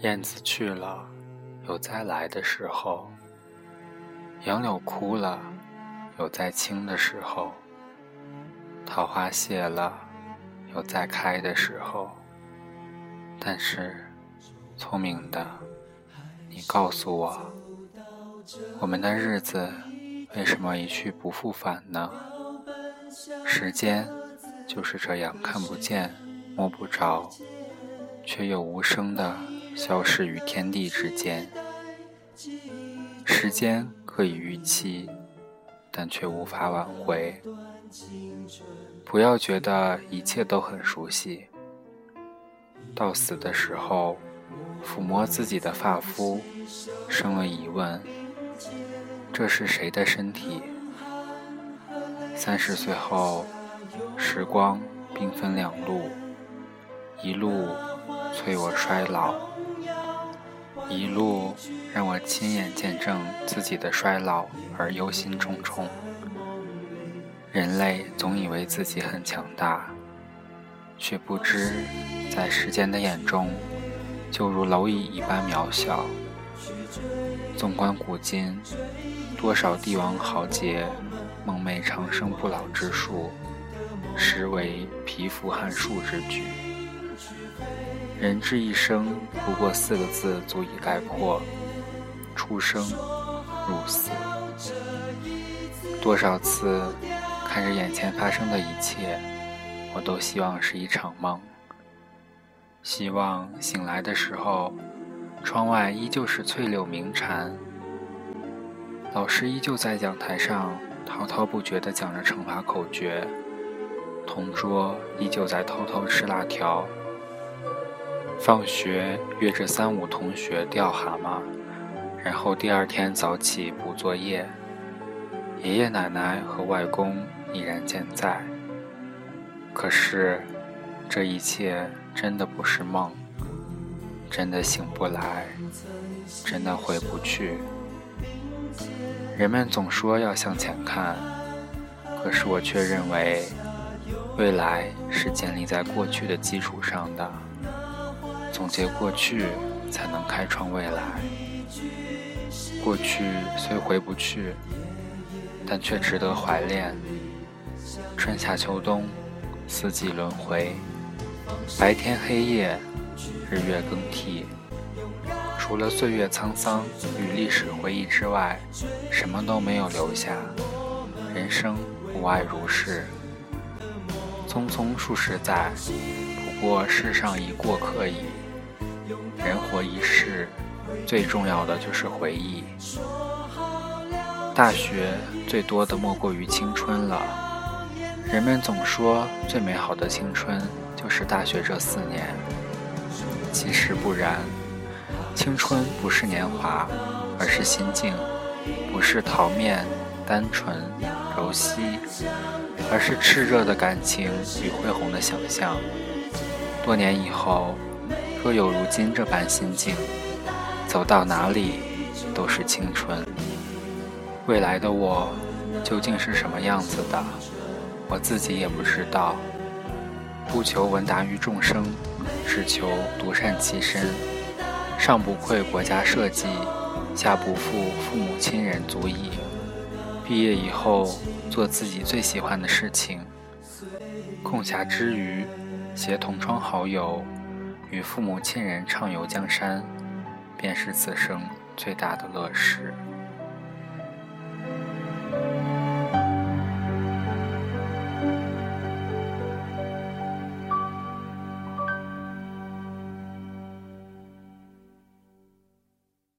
燕子去了，有再来的时候；杨柳枯了，有再青的时候；桃花谢了，有再开的时候。但是，聪明的，你告诉我，我们的日子为什么一去不复返呢？时间就是这样看不见、摸不着，却又无声的。消失于天地之间，时间可以预期，但却无法挽回。不要觉得一切都很熟悉。到死的时候，抚摸自己的发肤，生了疑问：这是谁的身体？三十岁后，时光兵分两路，一路催我衰老。一路让我亲眼见证自己的衰老而忧心忡忡。人类总以为自己很强大，却不知在时间的眼中，就如蝼蚁一般渺小。纵观古今，多少帝王豪杰梦寐长生不老之术，实为蚍蜉撼树之举。人之一生，不过四个字足以概括：出生入死。多少次看着眼前发生的一切，我都希望是一场梦。希望醒来的时候，窗外依旧是翠柳鸣蝉，老师依旧在讲台上滔滔不绝地讲着乘法口诀，同桌依旧在偷偷吃辣条。放学约着三五同学钓蛤蟆，然后第二天早起补作业。爷爷奶奶和外公依然健在。可是，这一切真的不是梦，真的醒不来，真的回不去。人们总说要向前看，可是我却认为，未来是建立在过去的基础上的。总结过去，才能开创未来。过去虽回不去，但却值得怀恋。春夏秋冬，四季轮回，白天黑夜，日月更替。除了岁月沧桑与历史回忆之外，什么都没有留下。人生不外如是，匆匆数十载，不过世上一过客矣。人活一世，最重要的就是回忆。大学最多的莫过于青春了。人们总说最美好的青春就是大学这四年，其实不然。青春不是年华，而是心境；不是桃面、单纯、柔细，而是炽热的感情与恢宏的想象。多年以后。若有如今这般心境，走到哪里都是青春。未来的我究竟是什么样子的，我自己也不知道。不求闻达于众生，只求独善其身。上不愧国家社稷，下不负父母亲人足矣。毕业以后，做自己最喜欢的事情。空暇之余，携同窗好友。与父母亲人畅游江山，便是此生最大的乐事。